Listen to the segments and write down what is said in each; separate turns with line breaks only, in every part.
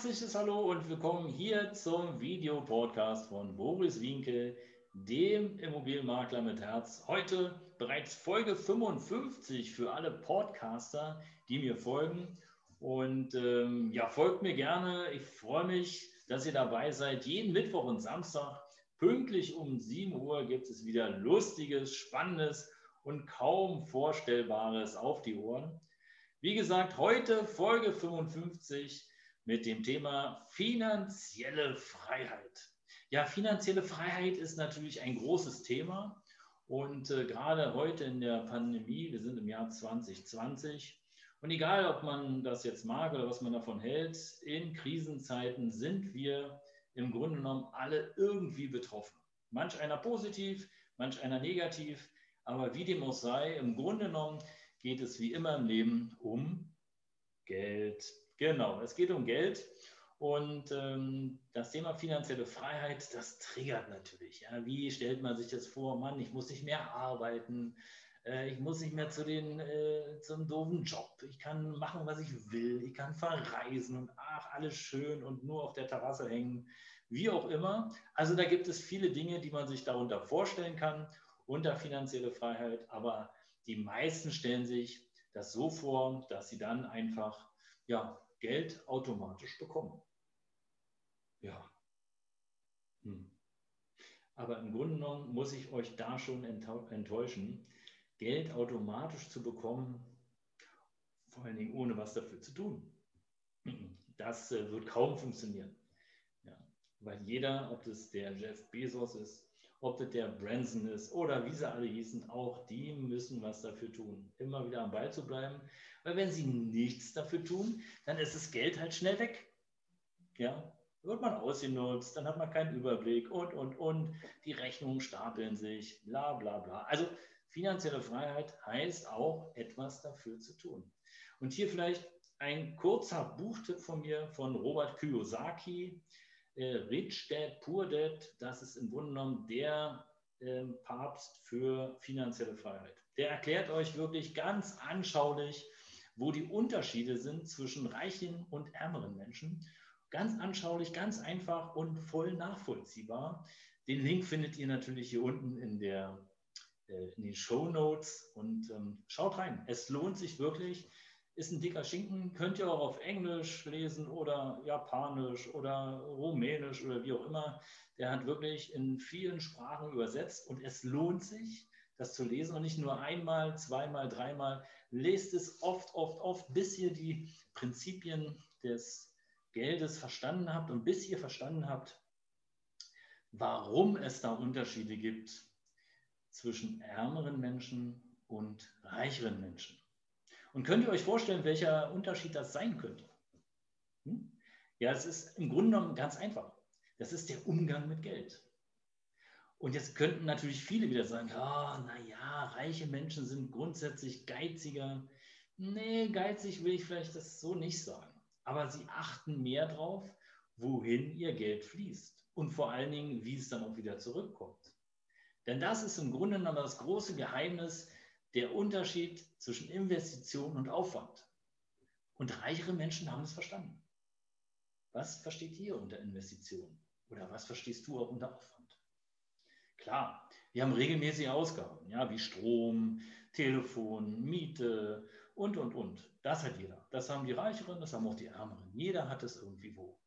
Herzliches Hallo und willkommen hier zum Videopodcast von Boris Wienke, dem Immobilienmakler mit Herz. Heute bereits Folge 55 für alle Podcaster, die mir folgen. Und ähm, ja, folgt mir gerne. Ich freue mich, dass ihr dabei seid. Jeden Mittwoch und Samstag pünktlich um 7 Uhr gibt es wieder Lustiges, Spannendes und kaum Vorstellbares auf die Ohren. Wie gesagt, heute Folge 55 mit dem Thema finanzielle Freiheit. Ja, finanzielle Freiheit ist natürlich ein großes Thema und äh, gerade heute in der Pandemie, wir sind im Jahr 2020 und egal, ob man das jetzt mag oder was man davon hält, in Krisenzeiten sind wir im Grunde genommen alle irgendwie betroffen. Manch einer positiv, manch einer negativ, aber wie dem auch sei, im Grunde genommen geht es wie immer im Leben um Geld, Genau, es geht um Geld. Und ähm, das Thema finanzielle Freiheit, das triggert natürlich. Ja. Wie stellt man sich das vor? Mann, ich muss nicht mehr arbeiten, äh, ich muss nicht mehr zu den, äh, zum doofen Job, ich kann machen, was ich will, ich kann verreisen und ach, alles schön und nur auf der Terrasse hängen, wie auch immer. Also da gibt es viele Dinge, die man sich darunter vorstellen kann, unter finanzielle Freiheit, aber die meisten stellen sich das so vor, dass sie dann einfach ja, Geld automatisch bekommen. Ja. Hm. Aber im Grunde genommen muss ich euch da schon enttäuschen, Geld automatisch zu bekommen, vor allen Dingen ohne was dafür zu tun. Das äh, wird kaum funktionieren. Ja. Weil jeder, ob das der Jeff Bezos ist, ob das der Branson ist oder wie sie alle hießen, auch die müssen was dafür tun, immer wieder am Ball zu bleiben. Weil wenn sie nichts dafür tun, dann ist das Geld halt schnell weg. Ja, wird man ausgenutzt, dann hat man keinen Überblick und, und, und. Die Rechnungen stapeln sich, bla, bla, bla. Also finanzielle Freiheit heißt auch, etwas dafür zu tun. Und hier vielleicht ein kurzer Buchtipp von mir von Robert Kiyosaki äh, Rich Dad, Poor Dad, das ist im Grunde genommen der äh, Papst für finanzielle Freiheit. Der erklärt euch wirklich ganz anschaulich, wo die Unterschiede sind zwischen reichen und ärmeren Menschen. Ganz anschaulich, ganz einfach und voll nachvollziehbar. Den Link findet ihr natürlich hier unten in, der, äh, in den Show Notes und ähm, schaut rein. Es lohnt sich wirklich ist ein dicker Schinken, könnt ihr auch auf Englisch lesen oder Japanisch oder Rumänisch oder wie auch immer. Der hat wirklich in vielen Sprachen übersetzt und es lohnt sich, das zu lesen und nicht nur einmal, zweimal, dreimal. Lest es oft, oft, oft, bis ihr die Prinzipien des Geldes verstanden habt und bis ihr verstanden habt, warum es da Unterschiede gibt zwischen ärmeren Menschen und reicheren Menschen. Und könnt ihr euch vorstellen, welcher Unterschied das sein könnte? Hm? Ja, es ist im Grunde genommen ganz einfach. Das ist der Umgang mit Geld. Und jetzt könnten natürlich viele wieder sagen, ja, naja, reiche Menschen sind grundsätzlich geiziger. Nee, geizig will ich vielleicht das so nicht sagen. Aber sie achten mehr drauf, wohin ihr Geld fließt. Und vor allen Dingen, wie es dann auch wieder zurückkommt. Denn das ist im Grunde genommen das große Geheimnis der Unterschied zwischen Investition und Aufwand. Und reichere Menschen haben es verstanden. Was versteht ihr unter Investition? Oder was verstehst du auch unter Aufwand? Klar, wir haben regelmäßige Ausgaben, ja, wie Strom, Telefon, Miete und, und, und. Das hat jeder. Das haben die Reicheren, das haben auch die Ärmeren. Jeder hat es irgendwie wo.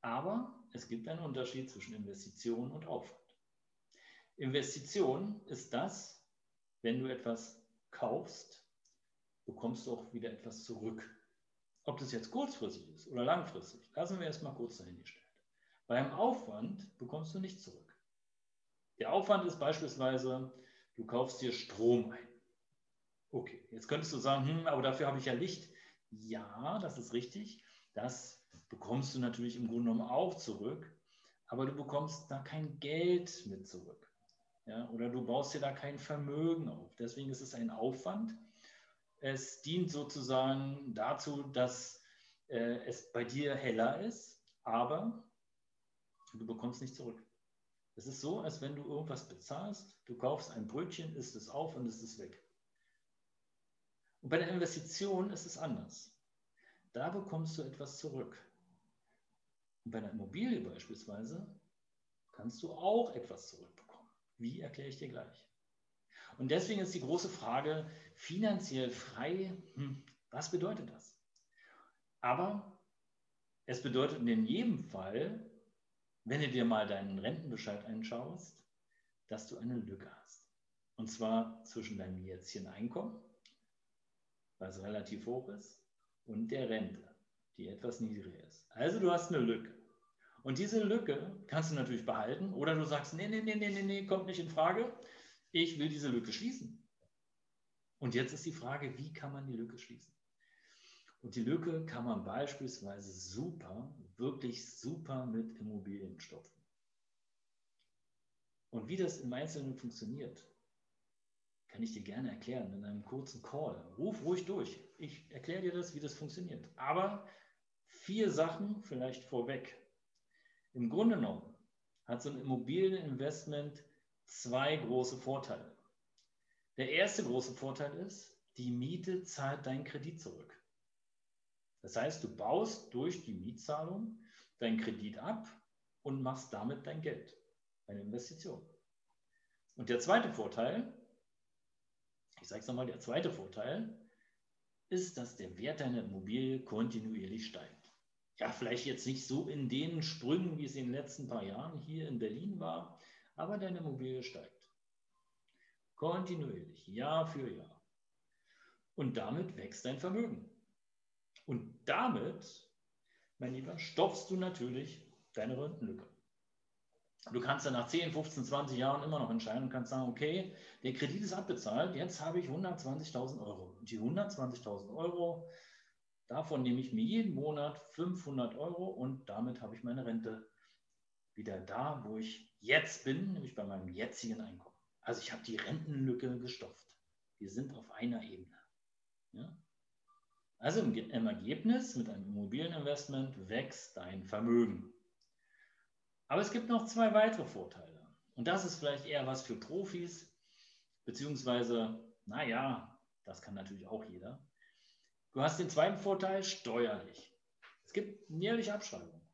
Aber es gibt einen Unterschied zwischen Investition und Aufwand. Investition ist das, wenn du etwas kaufst, bekommst du auch wieder etwas zurück. Ob das jetzt kurzfristig ist oder langfristig, lassen wir erstmal kurz dahingestellt. Beim Aufwand bekommst du nichts zurück. Der Aufwand ist beispielsweise, du kaufst dir Strom ein. Okay, jetzt könntest du sagen, hm, aber dafür habe ich ja Licht. Ja, das ist richtig. Das bekommst du natürlich im Grunde genommen auch zurück. aber du bekommst da kein Geld mit zurück. Ja, oder du baust dir da kein Vermögen auf. Deswegen ist es ein Aufwand. Es dient sozusagen dazu, dass äh, es bei dir heller ist, aber du bekommst nicht zurück. Es ist so, als wenn du irgendwas bezahlst, du kaufst ein Brötchen, isst es auf und es ist weg. Und bei der Investition ist es anders. Da bekommst du etwas zurück. Und bei einer Immobilie beispielsweise kannst du auch etwas zurückbekommen. Wie erkläre ich dir gleich. Und deswegen ist die große Frage, finanziell frei, hm, was bedeutet das? Aber es bedeutet in jedem Fall, wenn du dir mal deinen Rentenbescheid anschaust, dass du eine Lücke hast. Und zwar zwischen deinem jetzigen Einkommen, was relativ hoch ist, und der Rente, die etwas niedriger ist. Also du hast eine Lücke. Und diese Lücke kannst du natürlich behalten oder du sagst, nee, nee, nee, nee, nee, nee, kommt nicht in Frage. Ich will diese Lücke schließen. Und jetzt ist die Frage, wie kann man die Lücke schließen? Und die Lücke kann man beispielsweise super, wirklich super mit Immobilien stopfen. Und wie das im Einzelnen funktioniert, kann ich dir gerne erklären in einem kurzen Call. Ruf ruhig durch. Ich erkläre dir das, wie das funktioniert. Aber vier Sachen vielleicht vorweg. Im Grunde genommen hat so ein Immobilieninvestment zwei große Vorteile. Der erste große Vorteil ist, die Miete zahlt deinen Kredit zurück. Das heißt, du baust durch die Mietzahlung deinen Kredit ab und machst damit dein Geld, eine Investition. Und der zweite Vorteil, ich sage es nochmal, der zweite Vorteil ist, dass der Wert deiner Immobilie kontinuierlich steigt. Ja, vielleicht jetzt nicht so in den Sprüngen, wie es in den letzten paar Jahren hier in Berlin war, aber deine Immobilie steigt. Kontinuierlich, Jahr für Jahr. Und damit wächst dein Vermögen. Und damit, mein Lieber, stopfst du natürlich deine Rentenlücke. Du kannst dann nach 10, 15, 20 Jahren immer noch entscheiden und kannst sagen, okay, der Kredit ist abbezahlt, jetzt habe ich 120.000 Euro. Und die 120.000 Euro, davon nehme ich mir jeden Monat 500 Euro und damit habe ich meine Rente wieder da, wo ich jetzt bin, nämlich bei meinem jetzigen Einkommen. Also ich habe die Rentenlücke gestopft. Wir sind auf einer Ebene. Ja? Also im, im Ergebnis mit einem Immobilieninvestment wächst dein Vermögen. Aber es gibt noch zwei weitere Vorteile. Und das ist vielleicht eher was für Profis, beziehungsweise, naja, das kann natürlich auch jeder. Du hast den zweiten Vorteil steuerlich. Es gibt jährliche Abschreibungen.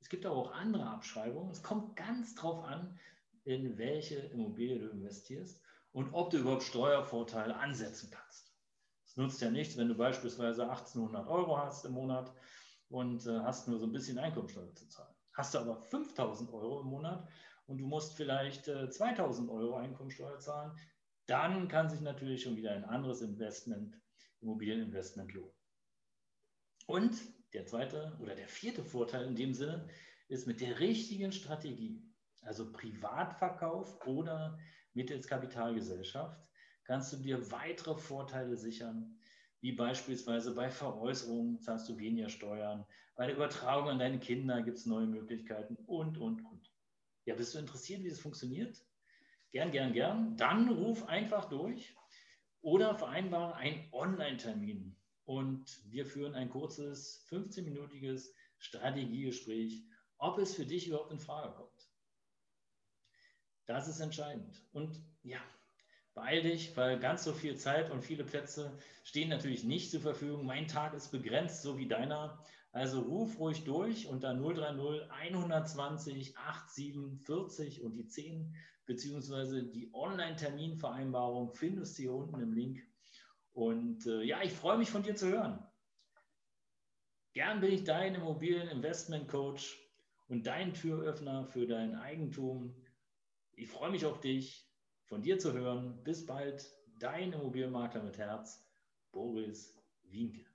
Es gibt aber auch andere Abschreibungen. Es kommt ganz drauf an, in welche Immobilie du investierst und ob du überhaupt Steuervorteile ansetzen kannst. Es nutzt ja nichts, wenn du beispielsweise 1800 Euro hast im Monat und äh, hast nur so ein bisschen Einkommensteuer zu zahlen. Hast du aber 5000 Euro im Monat und du musst vielleicht äh, 2000 Euro Einkommensteuer zahlen, dann kann sich natürlich schon wieder ein anderes Investment, Immobilieninvestment lohnen. Und der zweite oder der vierte Vorteil in dem Sinne ist mit der richtigen Strategie, also Privatverkauf oder mittels Kapitalgesellschaft, kannst du dir weitere Vorteile sichern, wie beispielsweise bei Veräußerungen zahlst du weniger Steuern, bei der Übertragung an deine Kinder gibt es neue Möglichkeiten und, und, und. Ja, bist du interessiert, wie das funktioniert? Gern, gern, gern. Dann ruf einfach durch oder vereinbare einen Online-Termin und wir führen ein kurzes 15-minütiges Strategiegespräch, ob es für dich überhaupt in Frage kommt. Das ist entscheidend. Und ja, beeil dich, weil ganz so viel Zeit und viele Plätze stehen natürlich nicht zur Verfügung. Mein Tag ist begrenzt, so wie deiner. Also ruf ruhig durch unter 030 120 8740 und die 10, beziehungsweise die Online-Terminvereinbarung findest du hier unten im Link. Und äh, ja, ich freue mich von dir zu hören. Gern bin ich dein Immobilien-Investment-Coach und dein Türöffner für dein Eigentum. Ich freue mich auf dich von dir zu hören. Bis bald, dein Immobilienmakler mit Herz, Boris Wienke.